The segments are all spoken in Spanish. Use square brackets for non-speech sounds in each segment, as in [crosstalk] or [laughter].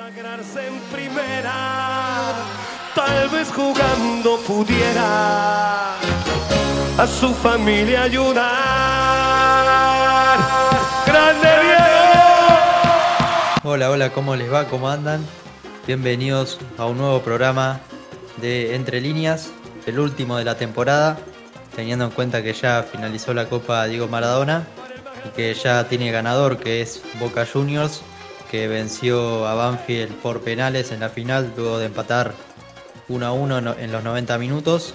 Consagrarse en primera, tal vez jugando pudiera a su familia ayudar. ¡Grande Diego! Hola, hola, ¿cómo les va? ¿Cómo andan? Bienvenidos a un nuevo programa de Entre Líneas, el último de la temporada, teniendo en cuenta que ya finalizó la Copa Diego Maradona y que ya tiene ganador que es Boca Juniors, que venció a Banfield por penales en la final luego de empatar 1 a 1 en los 90 minutos.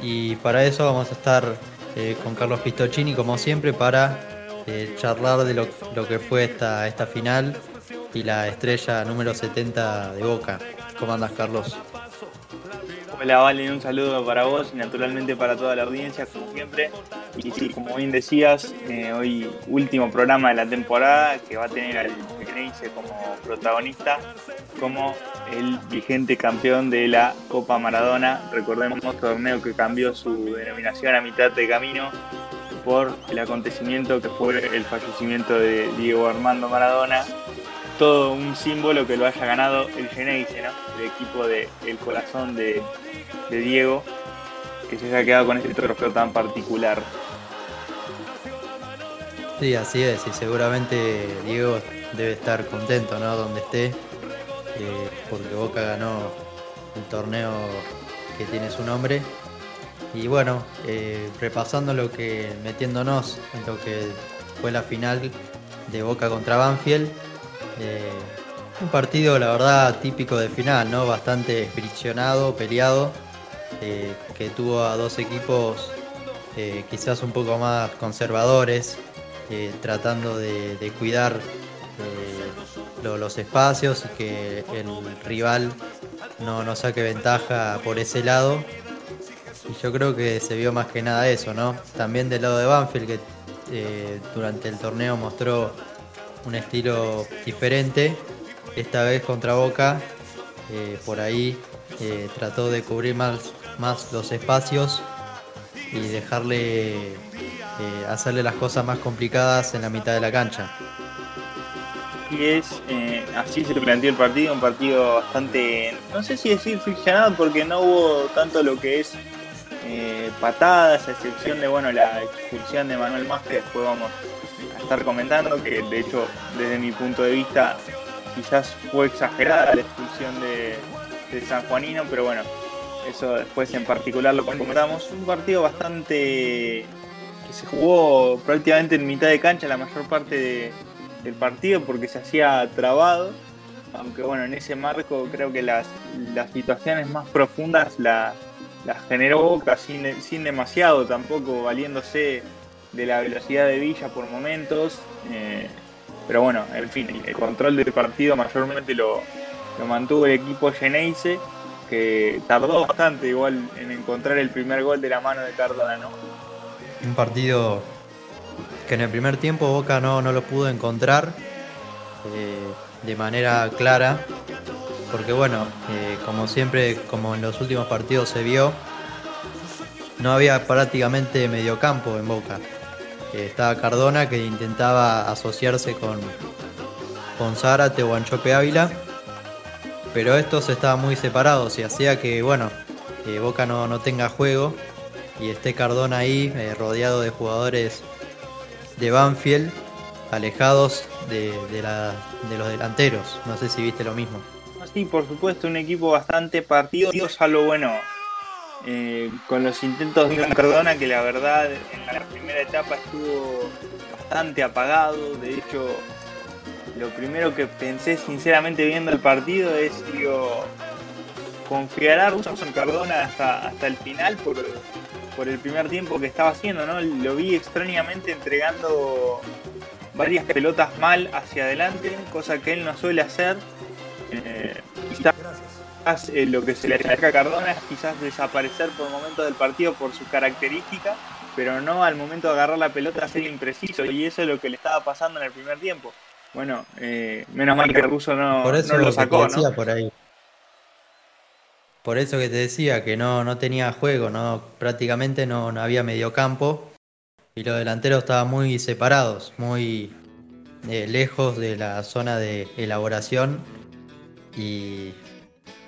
Y para eso vamos a estar eh, con Carlos Pistocini como siempre para eh, charlar de lo, lo, que fue esta, esta final y la estrella número 70 de Boca. ¿Cómo andas Carlos? Hola Vale, un saludo para vos y naturalmente para toda la audiencia, como siempre. Y sí, como bien decías, eh, hoy último programa de la temporada que va a tener al Geneise como protagonista, como el vigente campeón de la Copa Maradona. Recordemos torneo que cambió su denominación a mitad de camino por el acontecimiento que fue el fallecimiento de Diego Armando Maradona. Todo un símbolo que lo haya ganado el Geneise, ¿no? el equipo del el corazón de, de Diego, que se haya quedado con este trofeo tan particular. Sí, así es, y seguramente Diego debe estar contento, ¿no? Donde esté, eh, porque Boca ganó el torneo que tiene su nombre. Y bueno, eh, repasando lo que, metiéndonos en lo que fue la final de Boca contra Banfield, eh, un partido, la verdad, típico de final, ¿no? Bastante friccionado, peleado, eh, que tuvo a dos equipos eh, quizás un poco más conservadores, tratando de, cuidar lo- los espacios y que el rival no, no saque ventaja por ese lado. Y yo creo que se vio más que nada eso, ¿no? También del lado de Banfield, que durante el torneo mostró un estilo diferente. Esta vez contra Boca, eh, por ahí eh, trató de cubrir más, más los espacios y dejarle eh, hacerle las cosas más complicadas en la mitad de la cancha. Y es, así se planteó el partido, un partido bastante, no sé si decir friccionado, porque no hubo tanto lo que es patadas, a excepción de bueno la expulsión de Manuel Más, que después vamos a estar comentando, que de hecho desde mi punto de vista quizás fue exagerada la expulsión de, San Juanino, pero bueno, eso después en particular lo comentamos. Un partido bastante que se jugó prácticamente en mitad de cancha la mayor parte de- del partido porque se hacía trabado. Aunque bueno, en ese marco creo que las, las situaciones más profundas la- las generó Boca sin, sin demasiado tampoco valiéndose de la velocidad de Villa por momentos. eh, pero bueno, en fin, el control del partido mayormente lo, lo mantuvo el equipo Geneise, que tardó bastante igual en encontrar el primer gol de la mano de Cardona. Un partido que en el primer tiempo Boca no, no lo pudo encontrar eh, de manera clara, porque bueno, eh, como siempre, como en los últimos partidos se vio, no había prácticamente mediocampo en Boca. Estaba Cardona que intentaba asociarse con, con Zárate o Anchope Ávila, pero estos estaban muy separados y hacía que, bueno, eh, Boca no, no tenga juego y esté Cardona ahí eh, rodeado de jugadores de Banfield alejados de, de la- de los delanteros. No sé si viste lo mismo. Sí, por supuesto, un equipo bastante partido, salvo bueno, eh, con los intentos de Cardona, que la verdad en la primera etapa estuvo bastante apagado. De hecho, lo primero que pensé sinceramente viendo el partido es, digo, confiará Russo en Cardona hasta, hasta el final por, por el primer tiempo que estaba haciendo, ¿no? Lo vi extrañamente entregando varias pelotas mal hacia adelante, cosa que él no suele hacer. Eh, quizás eh, lo que se le achaca a Cardona es quizás desaparecer por momentos del partido por sus características, pero no al momento de agarrar la pelota ser impreciso, y eso es lo que le estaba pasando en el primer tiempo. Bueno, eh, menos mal que el ruso no, Por eso no lo sacó, te decía ¿no? por ahí. Por eso que te decía que no, no tenía juego, no, prácticamente no, no había mediocampo y los delanteros estaban muy separados, muy eh, lejos de la zona de elaboración Y,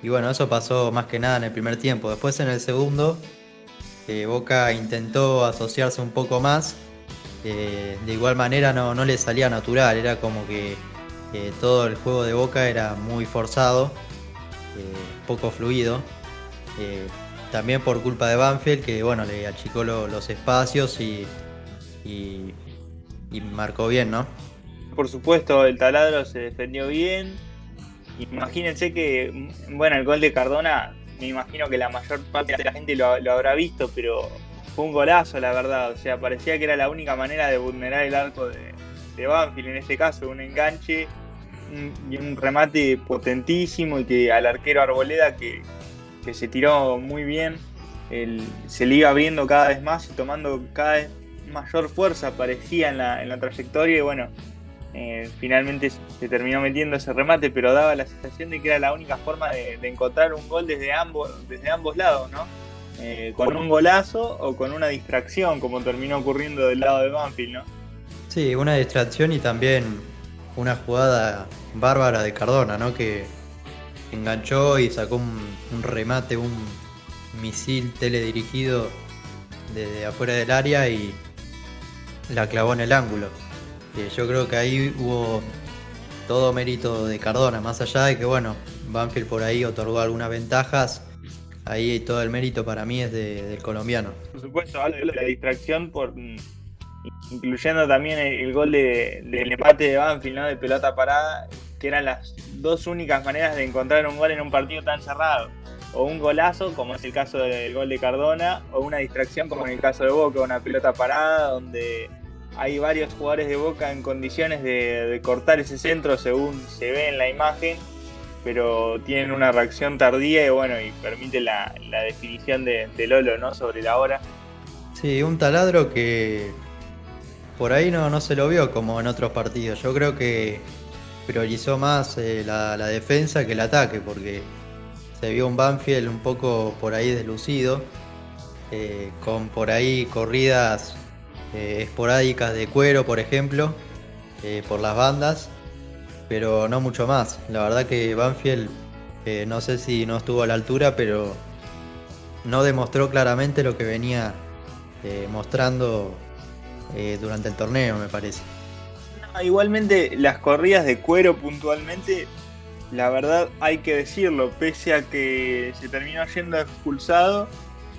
bueno, eso pasó más que nada en el primer tiempo. Después en el segundo, eh, Boca intentó asociarse un poco más. Eh, de igual manera no, no, le salía natural, era como que todo el juego de Boca era muy forzado, poco fluido. también por culpa de Banfield, que bueno, le achicó los espacios y, y marcó bien, ¿no? por supuesto, el taladro se defendió bien. Imagínense que, bueno, el gol de Cardona, me imagino que la mayor parte de la gente lo, habrá visto, pero fue un golazo, la verdad. O sea, parecía que era la única manera de vulnerar el arco de, Banfield, en este caso, un enganche y un remate potentísimo y que al arquero Arboleda, que, se tiró muy bien, se le iba abriendo cada vez más y tomando cada vez mayor fuerza, parecía en la, en la trayectoria. Y bueno, eh, finalmente se terminó metiendo ese remate, pero daba la sensación de que era la única forma de, encontrar un gol desde ambos, desde ambos lados, ¿no? Eh, con un golazo o con una distracción, como terminó ocurriendo del lado de Banfield, ¿no? Sí, una distracción y también una jugada bárbara de Cardona, ¿no? Que enganchó y sacó un remate, un misil teledirigido desde afuera del área y la clavó en el ángulo yo creo que ahí hubo todo mérito de Cardona, más allá de que, bueno, Banfield por ahí otorgó algunas ventajas, ahí todo el mérito para mí es del colombiano. Por supuesto, hablo de la distracción, por mm, incluyendo también el, gol del empate de Banfield, ¿no? de pelota parada, que eran las dos únicas maneras de encontrar un gol en un partido tan cerrado. O un golazo, como es el caso del gol de Cardona, o una distracción, como en el caso de Boca, una pelota parada, donde hay varios jugadores de Boca en condiciones de, cortar ese centro según se ve en la imagen, pero tienen una reacción tardía y bueno, y permite la, definición de, Lolo ¿no? sobre la hora. Sí, un taladro que por ahí no, no se lo vio como en otros partidos. Yo creo que priorizó más eh, la, defensa que el ataque, porque se vio un Banfield un poco por ahí deslucido, eh, con por ahí corridas eh, esporádicas de cuero, por ejemplo, eh, por las bandas, pero no mucho más. La verdad que Banfield, eh, no sé si no estuvo a la altura, pero no demostró claramente lo que venía mostrando durante el torneo, me parece. igualmente, las corridas de cuero puntualmente, la verdad hay que decirlo, pese a que se terminó yendo expulsado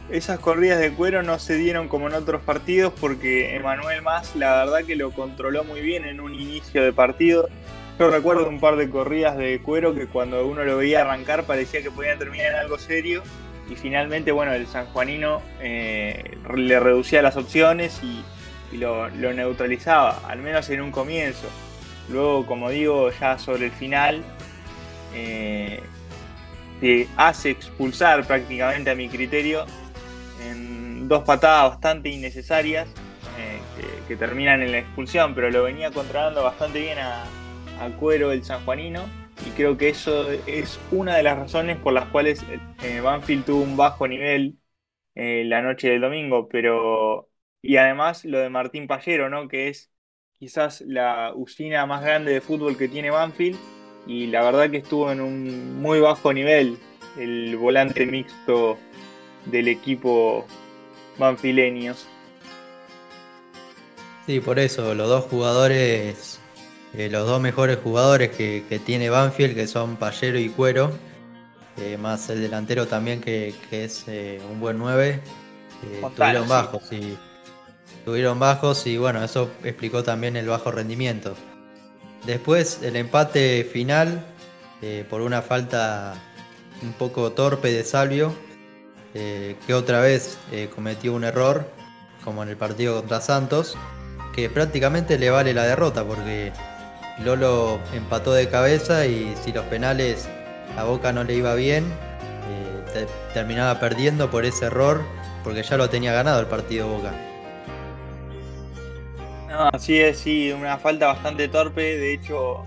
esas corridas de cuero no se dieron como en otros partidos porque Emanuel Más la verdad que lo controló muy bien en un inicio de partido. Yo recuerdo un par de corridas de cuero que cuando uno lo veía arrancar parecía que podían terminar en algo serio y finalmente bueno el sanjuanino eh, le reducía las opciones y, lo, neutralizaba, al menos en un comienzo. Luego como digo ya sobre el final eh, se hace expulsar prácticamente a mi criterio dos patadas bastante innecesarias eh, que, terminan en la expulsión, pero lo venía controlando bastante bien a, Cuero el sanjuanino y creo que eso es una de las razones por las cuales eh, Banfield tuvo un bajo nivel eh, la noche del domingo, pero y además lo de Martín Pallero, ¿no? que es quizás la usina más grande de fútbol que tiene Banfield y la verdad que estuvo en un muy bajo nivel el volante mixto del equipo banfileños. Sí, por eso, los dos jugadores, eh, los dos mejores jugadores que, tiene Banfield, que son Pallero y Cuero, eh, más el delantero también que, es eh, un buen 9, tuvieron bajos. Y, tuvieron bajos y bueno, eso explicó también el bajo rendimiento. Después el empate final, por una falta un poco torpe de Salvio, eh, que otra vez eh, cometió un error, como en el partido contra Santos, que prácticamente le vale la derrota, porque Lolo empató de cabeza y si los penales a Boca no le iba bien, eh, terminaba perdiendo por ese error, porque ya lo tenía ganado el partido Boca. Así es, sí, una falta bastante torpe, de hecho,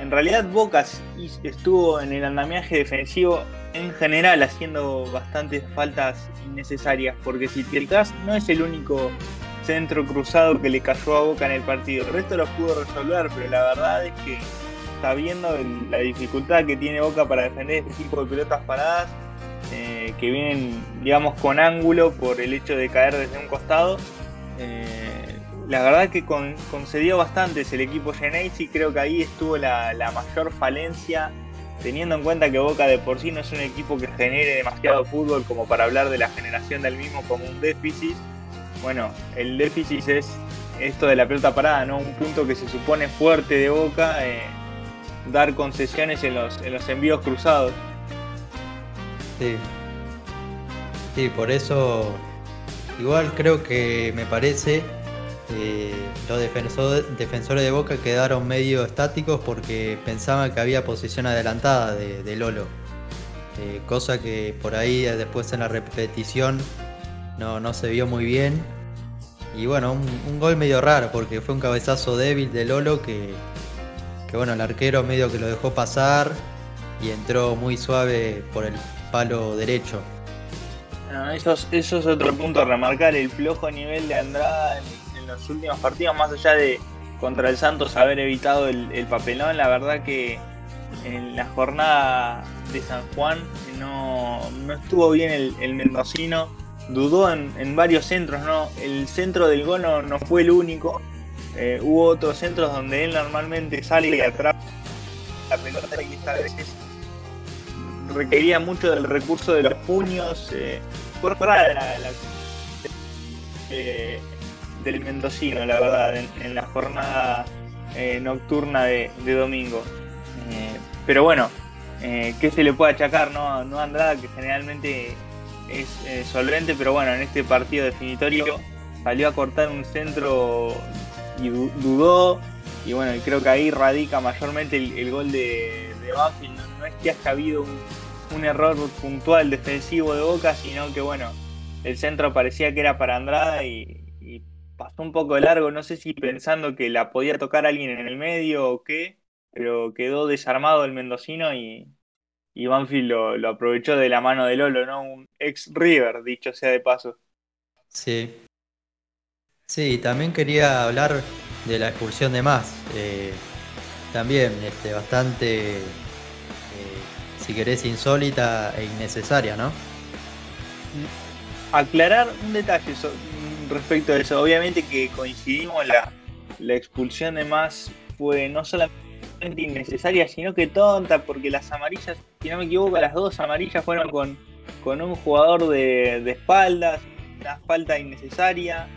en realidad Boca estuvo en el andamiaje defensivo en general haciendo bastantes faltas innecesarias, porque si Tilcas no es el único centro cruzado que le cayó a Boca en el partido, el resto los pudo resolver, pero la verdad es que sabiendo la dificultad que tiene Boca para defender este tipo de pelotas paradas, eh, que vienen, digamos, con ángulo por el hecho de caer desde un costado. Eh, la verdad que concedió bastantes el equipo Genesis, creo que ahí estuvo la, mayor falencia, teniendo en cuenta que Boca de por sí no es un equipo que genere demasiado fútbol como para hablar de la generación del mismo como un déficit. Bueno, el déficit es esto de la pelota parada, ¿no? Un punto que se supone fuerte de Boca, eh, dar concesiones en los, en los envíos cruzados. Sí. Sí, por eso igual creo que me parece eh, los defensores de Boca quedaron medio estáticos porque pensaban que había posición adelantada de, Lolo. Eh, cosa que por ahí después en la repetición no, se vio muy bien y bueno, un, gol medio raro porque fue un cabezazo débil de Lolo que, bueno, el arquero medio que lo dejó pasar y entró muy suave por el palo derecho. eso, es, otro punto a remarcar, el flojo nivel de Andrada en, los últimos partidos, más allá de contra el Santos haber evitado el, papelón, la verdad que en la jornada de San Juan no, estuvo bien el, mendocino dudó en, varios centros, ¿no? El centro del gol no, fue el único. Eh, hubo otros centros donde él normalmente sale y atrapa la pelota vez requería mucho del recurso de los puños. Eh, por fuera la, eh, del mendocino, la verdad, en, la jornada eh, nocturna de, domingo. pero bueno, ¿qué se le puede achacar no, no a Andrada, que generalmente es eh, solvente, pero bueno, en este partido definitorio salió a cortar un centro y dudó. Y bueno, creo que ahí radica mayormente el, gol de, de. No, es que haya habido un, error puntual defensivo de Boca, sino que bueno, el centro parecía que era para Andrada y pasó un poco de largo. No sé si pensando que la podía tocar alguien en el medio o qué, pero quedó desarmado el mendocino y, y Banfield lo, aprovechó de la mano de Lolo, ¿no? Un ex River, dicho sea de paso. Sí. Sí, también quería hablar de la expulsión de más. Eh, también este, bastante, eh, si querés, insólita e innecesaria, ¿no? Aclarar un detalle respecto a eso. Obviamente que coincidimos, la, la expulsión de más fue no solamente innecesaria, sino que tonta, porque las amarillas, si no me equivoco, las dos amarillas fueron con, con un jugador de, espaldas, una falta innecesaria.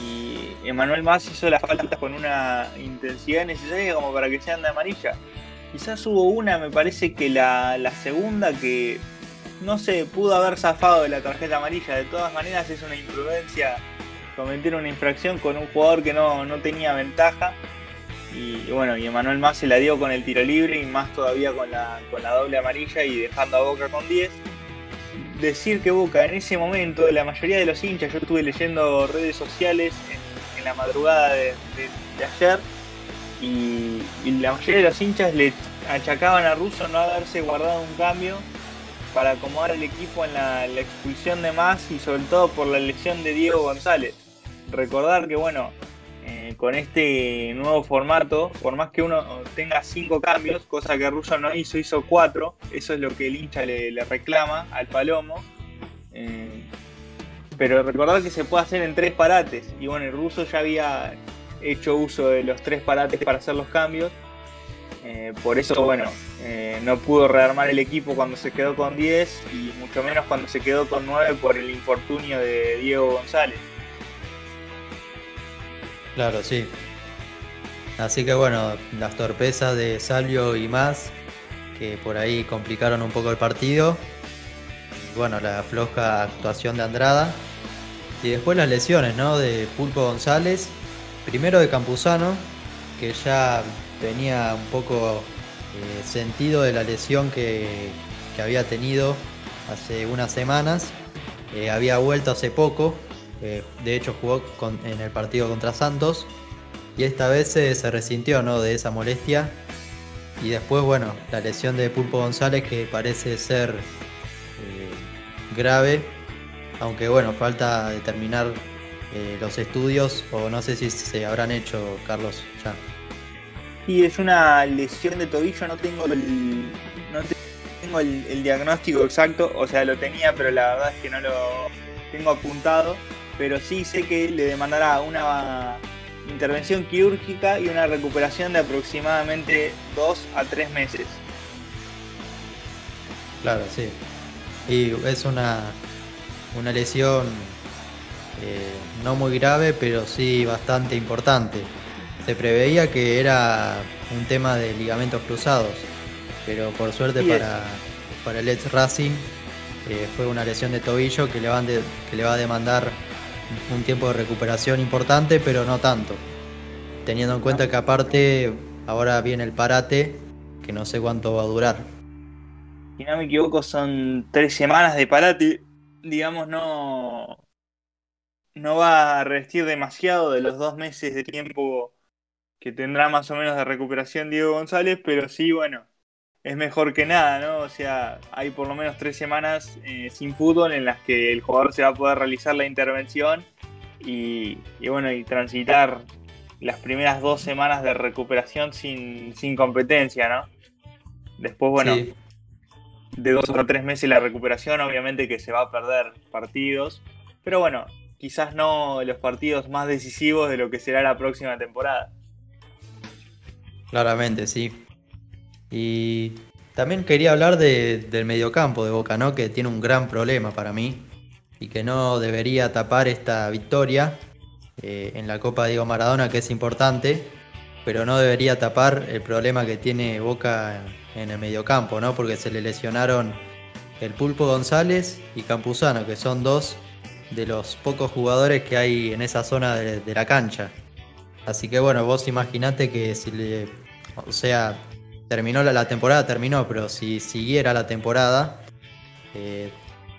Y Emanuel Más hizo la falta con una intensidad necesaria como para que sean de amarilla. Quizás hubo una, me parece que la segunda que no se pudo haber zafado de la tarjeta amarilla. De todas maneras es una imprudencia cometer una infracción con un jugador que no, no tenía ventaja. Y, bueno, y Emanuel más se la dio con el tiro libre y más todavía con la, con la doble amarilla y dejando a Boca con 10. Decir que Boca en ese momento, la mayoría de los hinchas, yo estuve leyendo redes sociales en, la madrugada de, ayer y, la mayoría de los hinchas le achacaban a Russo no haberse guardado un cambio para acomodar el equipo en la, expulsión de más y sobre todo por la lesión de Diego González. Recordar que bueno, eh, con este nuevo formato, por más que uno tenga cinco cambios, cosa que Russo no hizo, hizo cuatro, eso es lo que el hincha le, reclama al Palomo. Eh, pero recordar que se puede hacer en tres parates, y bueno, el ruso ya había hecho uso de los tres parates para hacer los cambios. Eh, por eso, bueno, no pudo rearmar el equipo cuando se quedó con 10 y mucho menos cuando se quedó con 9 por el infortunio de Diego González. Claro, sí. Así que bueno, las torpezas de Salvio y más, que por ahí complicaron un poco el partido. bueno, la floja actuación de Andrada. Y después las lesiones, ¿no? De Pulpo González. Primero de Campuzano, que ya venía un poco eh, sentido de la lesión que, había tenido hace unas semanas. Eh, había vuelto hace poco, eh, de hecho jugó en el partido contra Santos y esta vez se resintió ¿no? de esa molestia. Y después, bueno, la lesión de Pulpo González que parece ser grave, aunque bueno, falta determinar los estudios o no sé si se habrán hecho, Carlos, ya. Y es una lesión de tobillo, no tengo el, no tengo el, diagnóstico exacto, o sea, lo tenía, pero la verdad es que no lo tengo apuntado. Pero sí sé que le demandará una intervención quirúrgica y una recuperación de aproximadamente 2 a 3 meses. Claro, sí. Y es una, una lesión eh, no muy grave, pero sí bastante importante. Se preveía que era un tema de ligamentos cruzados, pero por suerte para, para el ex Racing eh, fue una lesión de tobillo que le, van que le va a demandar un tiempo de recuperación importante, pero no tanto. Teniendo en cuenta que aparte ahora viene el parate, que no sé cuánto va a durar. Si no me equivoco, son tres semanas de parate. Digamos, no, no va a resistir demasiado de los dos meses de tiempo que tendrá más o menos de recuperación Diego González, pero sí, bueno, es mejor que nada, ¿no? O sea, hay por lo menos tres semanas eh, sin fútbol en las que el jugador se va a poder realizar la intervención y, bueno, y transitar las primeras dos semanas de recuperación sin, competencia, ¿no? Después, bueno, de dos o tres meses la recuperación, obviamente que se va a perder partidos, pero bueno, quizás no los partidos más decisivos de lo que será la próxima temporada. Claramente, sí. Y también quería hablar del mediocampo de Boca, ¿no? Que tiene un gran problema para mí y que no debería tapar esta victoria eh, en la Copa Diego Maradona, que es importante, pero no debería tapar el problema que tiene Boca en el mediocampo, ¿no? Porque se le lesionaron el Pulpo González y Campuzano, que son dos de los pocos jugadores que hay en esa zona de, la cancha. Así que bueno, vos imaginate que si le. O sea, terminó la, temporada, terminó, pero si siguiera la temporada, eh,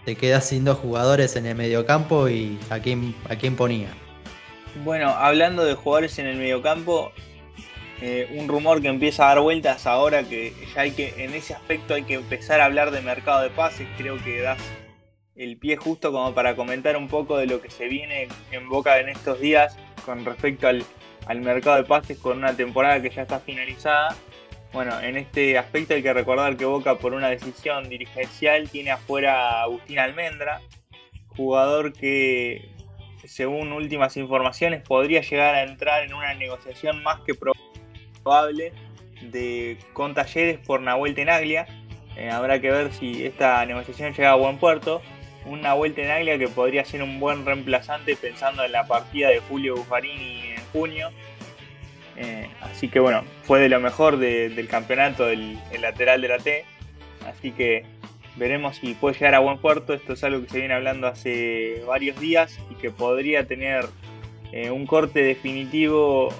te quedas sin dos jugadores en el mediocampo y a quién, a quién ponía. Bueno, hablando de jugadores en el mediocampo, eh, un rumor que empieza a dar vueltas ahora que ya hay que, en ese aspecto hay que empezar a hablar de mercado de pases, creo que das el pie justo como para comentar un poco de lo que se viene en Boca en estos días con respecto al, mercado de pases con una temporada que ya está finalizada. Bueno, en este aspecto hay que recordar que Boca por una decisión dirigencial tiene afuera Agustín Almendra, jugador que según últimas informaciones podría llegar a entrar en una negociación más que probable de con talleres por Nahuel Tenaglia. Eh, habrá que ver si esta negociación llega a buen puerto una vuelta en Aglia que podría ser un buen reemplazante pensando en la partida de Julio Buffarini en junio. Eh, así que bueno, fue de lo mejor del campeonato el, lateral de la T. Así que veremos si puede llegar a buen puerto. Esto es algo que se viene hablando hace varios días y que podría tener eh, un corte definitivo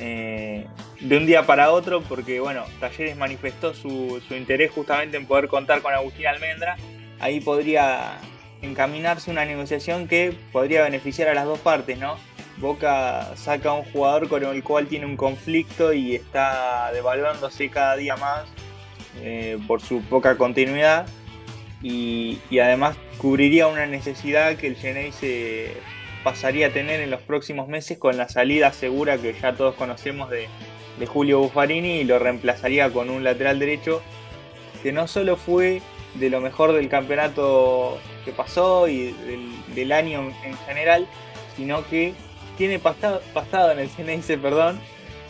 eh, de un día para otro porque bueno, Talleres manifestó su, su interés justamente en poder contar con Agustín Almendra ahí podría encaminarse una negociación que podría beneficiar a las dos partes, ¿no? Boca saca a un jugador con el cual tiene un conflicto y está devaluándose cada día más eh, por su poca continuidad. Y, además cubriría una necesidad que el Genei se pasaría a tener en los próximos meses con la salida segura que ya todos conocemos de, de Julio Buffarini y lo reemplazaría con un lateral derecho que no solo fue de lo mejor del campeonato que pasó y del, año en general, sino que tiene pasado, pasado en el Geneise, [laughs] perdón,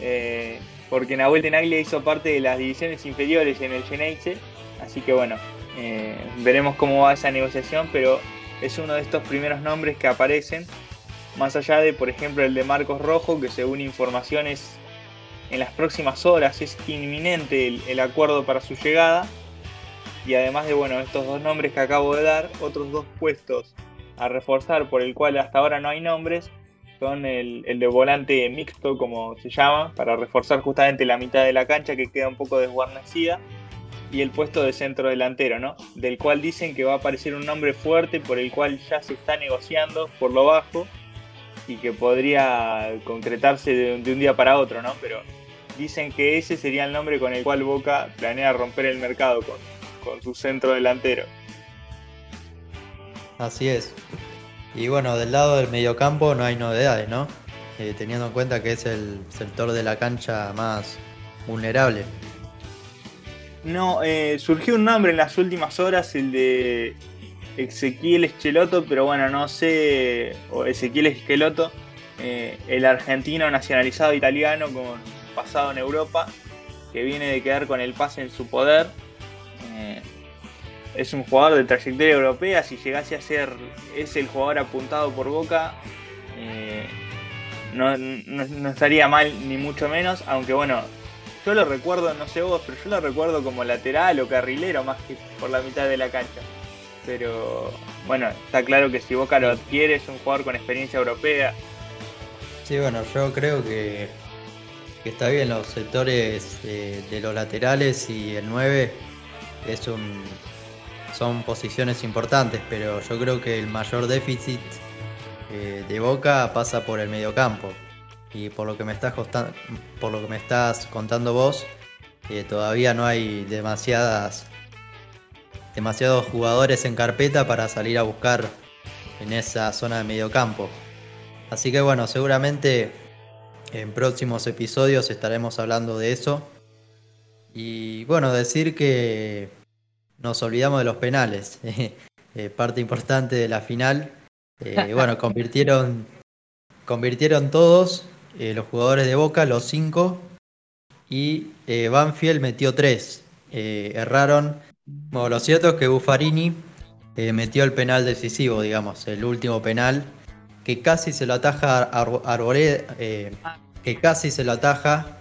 eh, porque Nahuel Tenaglia hizo parte de las divisiones inferiores en el Geneise, así que bueno, eh, veremos cómo va esa negociación, pero es uno de estos primeros nombres que aparecen, más allá de, por ejemplo, el de Marcos Rojo, que según informaciones en las próximas horas es inminente el acuerdo para su llegada, y además de bueno, estos dos nombres que acabo de dar, otros dos puestos a reforzar por el cual hasta ahora no hay nombres, son el, de volante mixto, como se llama, para reforzar justamente la mitad de la cancha que queda un poco desguarnecida, y el puesto de centro delantero, ¿no? Del cual dicen que va a aparecer un nombre fuerte por el cual ya se está negociando por lo bajo y que podría concretarse de, de un día para otro, ¿no? Pero dicen que ese sería el nombre con el cual Boca planea romper el mercado con, con su centro delantero. Así es. Y bueno, del lado del mediocampo no hay novedades, ¿no? Eh, teniendo en cuenta que es el sector de la cancha más, vulnerable. No, eh, surgió un nombre en las últimas horas, el de Ezequiel Esqueloto, pero bueno, no sé, o Ezequiel Esqueloto, eh, el argentino nacionalizado italiano con pasado en Europa, que viene de quedar con el pase en su poder. Eh, es un jugador de trayectoria europea, si llegase a ser, es el jugador apuntado por Boca, no, no, estaría mal ni mucho menos, aunque bueno, yo lo recuerdo, no sé vos, pero yo lo recuerdo como lateral o carrilero más que por la mitad de la cancha. Pero bueno, está claro que si Boca lo adquiere es un jugador con experiencia europea. Sí, bueno, yo creo que, está bien los sectores eh, de los laterales y el 9 es un, son posiciones importantes, pero yo creo que el mayor déficit eh, de Boca pasa por el mediocampo. Y por lo que me estás, por lo que me estás contando vos, eh, todavía no hay demasiadas demasiados jugadores en carpeta para salir a buscar en esa zona de mediocampo. Así que bueno, seguramente en próximos episodios estaremos hablando de eso. Y bueno, decir que nos olvidamos de los penales. [laughs] Eh, parte importante de la final. Eh, [laughs] bueno, convirtieron, convirtieron todos eh, los jugadores de Boca, los cinco. Y Banfield metió tres. erraron bueno, lo cierto es que Buffarini eh, metió el penal decisivo, digamos, el último penal, que casi se lo ataja Arboleda, eh, que casi se lo ataja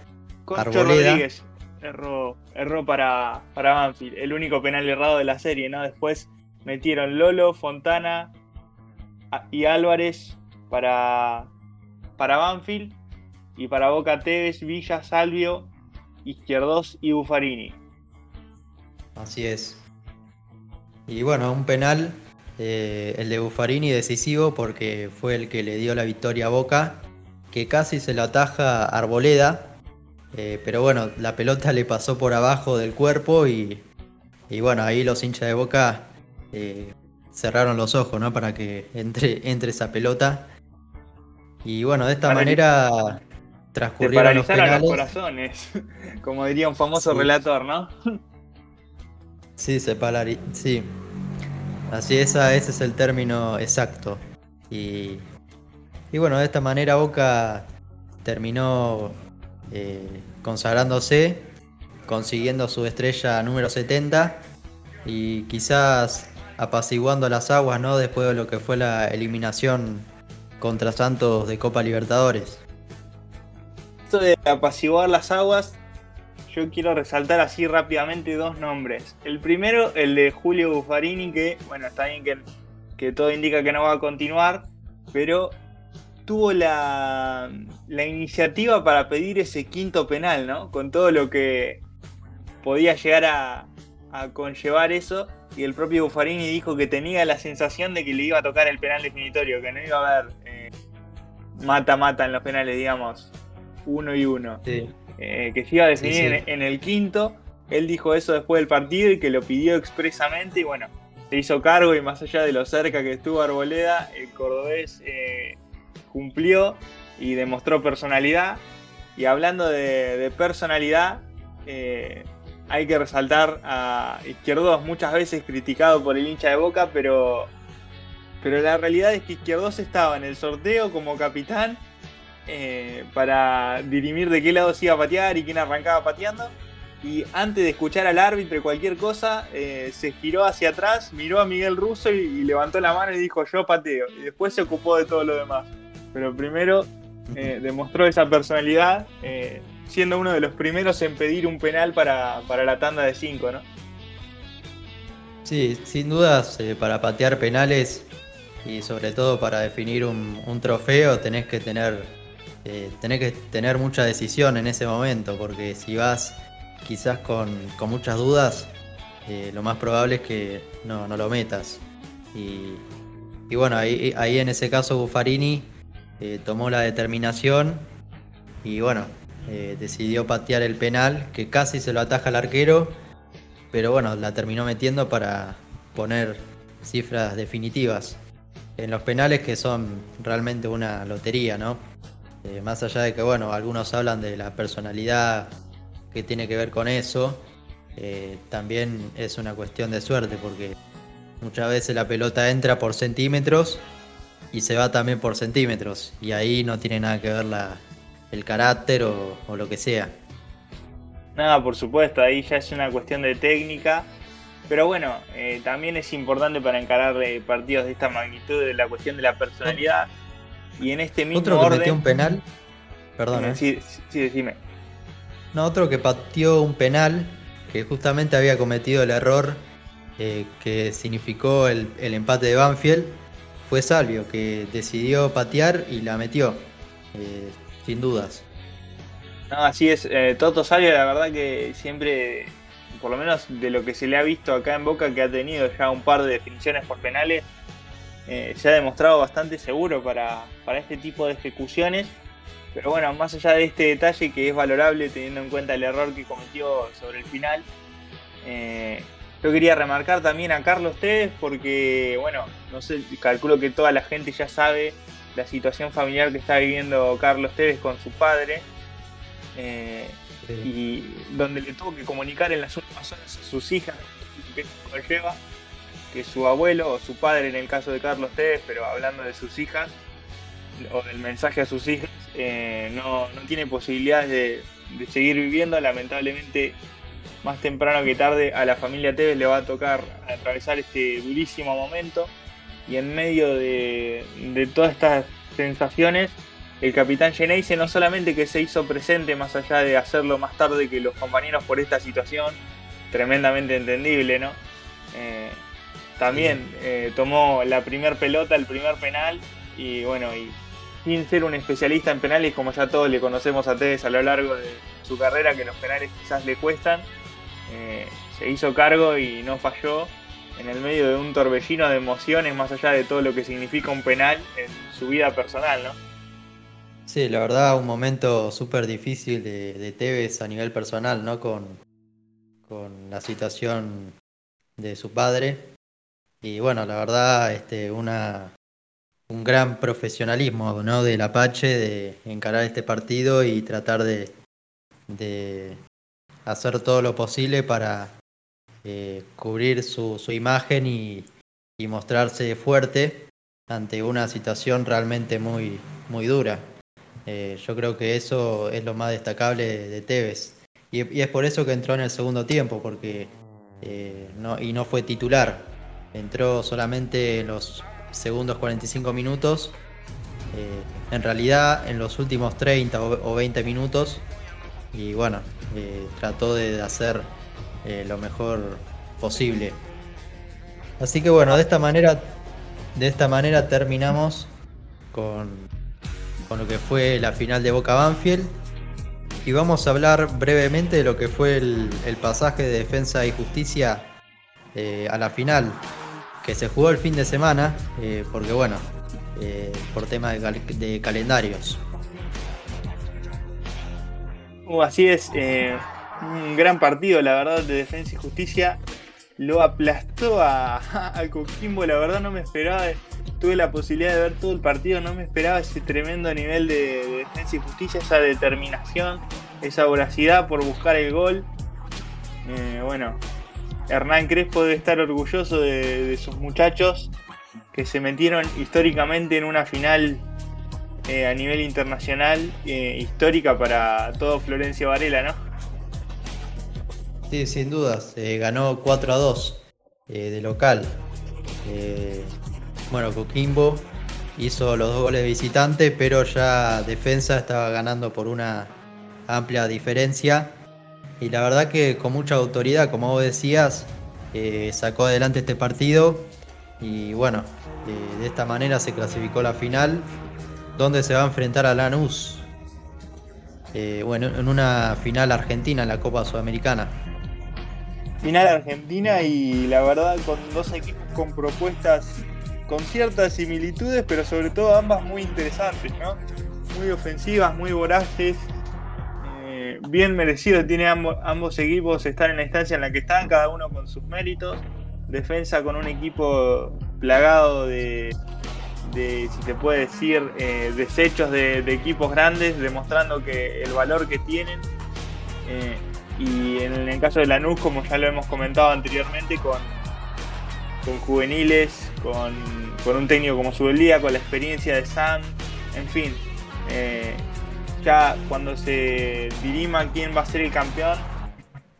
Arboleda. Rodríguez erró, erró para, para Banfield, el único penal errado de la serie, ¿no? Después metieron Lolo, Fontana y Álvarez para, para Banfield y para Boca Tevez, Villa, Salvio, Izquierdos y Buffarini. Así es. Y bueno, un penal, eh, el de Buffarini decisivo porque fue el que le dio la victoria a Boca, que casi se lo ataja Arboleda, eh, pero bueno, la pelota le pasó por abajo del cuerpo y, bueno, ahí los hinchas de Boca eh, cerraron los ojos, ¿no? Para que entre, entre esa pelota. Y bueno, de esta manera transcurrieron los penales. los corazones, [laughs] como diría un famoso relator, ¿no? Sí, se Sí. Así esa, ese es el término exacto. Y, y bueno, de esta manera Boca terminó eh, consagrándose, consiguiendo su estrella número 70 y quizás apaciguando las aguas, ¿no? Después de lo que fue la eliminación contra Santos de Copa Libertadores. Esto de apaciguar las aguas yo quiero resaltar así rápidamente dos nombres. El primero, el de Julio Buffarini, que, bueno, está bien que, que todo indica que no va a continuar, pero tuvo la, la iniciativa para pedir ese quinto penal, ¿no? Con todo lo que podía llegar a, a conllevar eso. Y el propio Buffarini dijo que tenía la sensación de que le iba a tocar el penal definitorio, que no iba a haber mata-mata eh, en los penales, digamos, uno y uno. Sí. Eh, que se iba a definir En, el quinto. Él dijo eso después del partido y que lo pidió expresamente y bueno, se hizo cargo y más allá de lo cerca que estuvo Arboleda, el cordobés eh, cumplió y demostró personalidad. Y hablando de, personalidad, eh, hay que resaltar a Izquierdos, muchas veces criticado por el hincha de Boca, pero, pero la realidad es que Izquierdos estaba en el sorteo como capitán eh, para dirimir de qué lado se iba a patear y quién arrancaba pateando. Y antes de escuchar al árbitro cualquier cosa, eh, se giró hacia atrás, miró a Miguel Russo y, levantó la mano y dijo yo pateo. Y después se ocupó de todo lo demás. Pero primero eh, demostró esa personalidad, siendo uno de los primeros en pedir un penal para, la tanda de 5, ¿no? Sí, sin dudas, para patear penales y sobre todo para definir un, un trofeo tenés que tener eh, tenés que tener mucha decisión en ese momento, porque si vas quizás con, muchas dudas, eh, lo más probable es que no, lo metas. Y, bueno, ahí, ahí, en ese caso Buffarini eh, tomó la determinación y bueno, decidió patear el penal, que casi se lo ataja al arquero, pero bueno, la terminó metiendo para poner cifras definitivas en los penales que son realmente una lotería, ¿no? Eh, más allá de que, bueno, algunos hablan de la personalidad que tiene que ver con eso, eh, también es una cuestión de suerte, porque muchas veces la pelota entra por centímetros y se va también por centímetros, y ahí no tiene nada que ver la, el carácter o, lo que sea. Nada, por supuesto, ahí ya es una cuestión de técnica. Pero bueno, eh, también es importante para encarar eh, partidos de esta magnitud de la cuestión de la personalidad. Y en este mismo Otro que metió un penal. Perdón. Eh, sí, sí, decime. No, otro que pateó un penal que justamente había cometido el error que significó el, el, empate de Banfield fue Salvio, que decidió patear y la metió sin dudas. No, así es. Eh, Toto Salvio, la verdad que siempre, por lo menos de lo que se le ha visto acá en Boca, que ha tenido ya un par de definiciones por penales, eh, se ha demostrado bastante seguro para, este tipo de ejecuciones. Pero bueno, más allá de este detalle que es valorable teniendo en cuenta el error que cometió sobre el final, eh, yo quería remarcar también a Carlos Tevez porque, bueno, no sé, calculo que toda la gente ya sabe la situación familiar que está viviendo Carlos Tevez con su padre. Eh, y donde le tuvo que comunicar en las últimas horas a sus hijas que lleva que su abuelo o su padre en el caso de Carlos Tevez, pero hablando de sus hijas o del mensaje a sus hijas, eh, no, tiene posibilidades de, de, seguir viviendo. Lamentablemente, más temprano que tarde a la familia Tevez le va a tocar atravesar este durísimo momento y en medio de, todas estas sensaciones, el capitán Geneise no solamente que se hizo presente más allá de hacerlo más tarde que los compañeros por esta situación, tremendamente entendible, ¿no? Eh, también eh, tomó la primer pelota, el primer penal, y bueno, y sin ser un especialista en penales, como ya todos le conocemos a Tevez a lo largo de su carrera, que los penales quizás le cuestan, eh, se hizo cargo y no falló en el medio de un torbellino de emociones, más allá de todo lo que significa un penal en su vida personal, ¿no? Sí, la verdad, un momento súper difícil de, Tevez a nivel personal, ¿no? Con, con la situación de su padre. Y bueno, la verdad, este, una, un gran profesionalismo ¿no? del Apache de encarar este partido y tratar de hacer todo lo posible para eh, cubrir su, imagen y, mostrarse fuerte ante una situación realmente muy, muy dura. Eh, yo creo que eso es lo más destacable de, Tevez. Y, es por eso que entró en el segundo tiempo, porque eh, no, y no fue titular. Entró solamente en los segundos 45 minutos. en realidad, en los últimos 30 o, 20 minutos. Y bueno, trató de hacer eh, lo mejor posible. Así que bueno, de esta manera, de esta manera terminamos con, con lo que fue la final de Boca Banfield. Y vamos a hablar brevemente de lo que fue el, pasaje de defensa y justicia eh, a la final, que se jugó el fin de semana, eh, porque bueno, por tema de, calendarios. Uh, así es, un gran partido, la verdad, de Defensa y Justicia. Lo aplastó a, [laughs] a Coquimbo, la verdad no me esperaba. Tuve la posibilidad de ver todo el partido, no me esperaba ese tremendo nivel de, Defensa y Justicia, esa determinación, esa voracidad por buscar el gol. Eh, bueno, Hernán Crespo debe estar orgulloso de, sus muchachos que se metieron históricamente en una final eh, a nivel internacional eh, histórica para todo Florencia Varela, ¿no? Sí, sin dudas. Eh, ganó 4 a 2 eh, de local. Bueno, Coquimbo hizo los dos goles de visitante, pero ya defensa estaba ganando por una amplia diferencia. Y la verdad que con mucha autoridad, como vos decías, sacó adelante este partido. Y bueno, de esta manera se clasificó la final, donde se va a enfrentar a Lanús. bueno, en una final argentina en la Copa Sudamericana final argentina y la verdad con dos equipos con propuestas con ciertas similitudes, pero sobre todo ambas muy interesantes, ¿no? Muy ofensivas, muy voraces. Eh, bien merecido tiene ambos equipos estar en la instancia en la que están, cada uno con sus méritos. Defensa con un equipo plagado de, de si se puede decir, eh, desechos de, equipos grandes, demostrando que el valor que tienen. Eh, Y en el caso de Lanús, como ya lo hemos comentado anteriormente, con, con juveniles, con, un técnico como Subeldía, con la experiencia de Sam, en fin. Eh, ya cuando se dirima quién va a ser el campeón,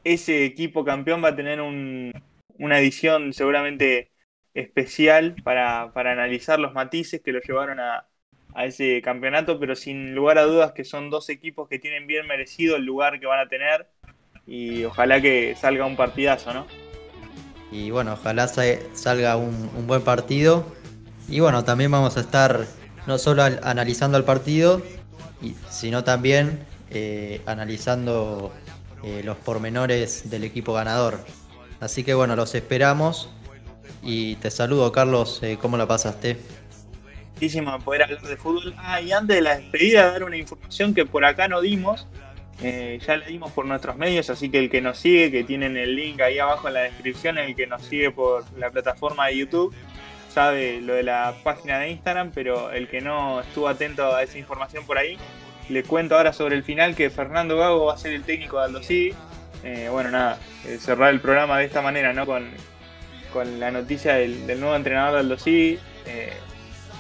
ese equipo campeón va a tener una edición seguramente especial para, analizar los matices que lo llevaron a, ese campeonato, pero sin lugar a dudas que son dos equipos que tienen bien merecido el lugar que van a tener y ojalá que salga un partidazo, ¿no? Y bueno, ojalá salga un, buen partido. Y bueno, también vamos a estar no solo analizando el partido, sino también eh, analizando eh, los pormenores del equipo ganador. Así que bueno, los esperamos y te saludo Carlos, eh, ¿cómo la pasaste? Muchísimo poder hablar de fútbol. Ah, y antes de la despedida, dar una información que por acá no dimos, eh, ya la dimos por nuestros medios, así que el que nos sigue, que tienen el link ahí abajo en la descripción, el que nos sigue por la plataforma de YouTube, sabe lo de la página de Instagram, pero el que no estuvo atento a esa información por ahí, le cuento ahora sobre el final que Fernando Gago va a ser el técnico de Aldo eh, bueno, nada, cerrar el programa de esta manera, ¿no? Con, la noticia del, nuevo entrenador de Aldo eh,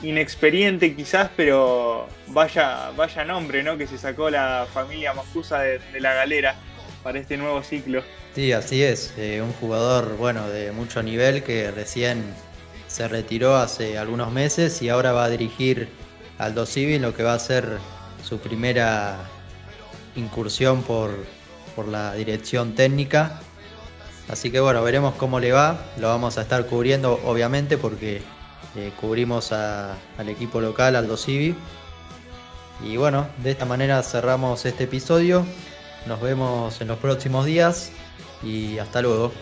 inexperiente quizás, pero vaya, vaya nombre, ¿no? Que se sacó la familia Moscusa de, la galera para este nuevo ciclo. Sí, así es. un jugador, bueno, de mucho nivel que recién se retiró hace algunos meses y ahora va a dirigir Aldo Civi lo que va a ser su primera incursión por, la dirección técnica. Así que bueno, veremos cómo le va. Lo vamos a estar cubriendo obviamente porque eh, cubrimos al equipo local, Aldo Civi. Y bueno, de esta manera cerramos este episodio. Nos vemos en los próximos días y hasta luego.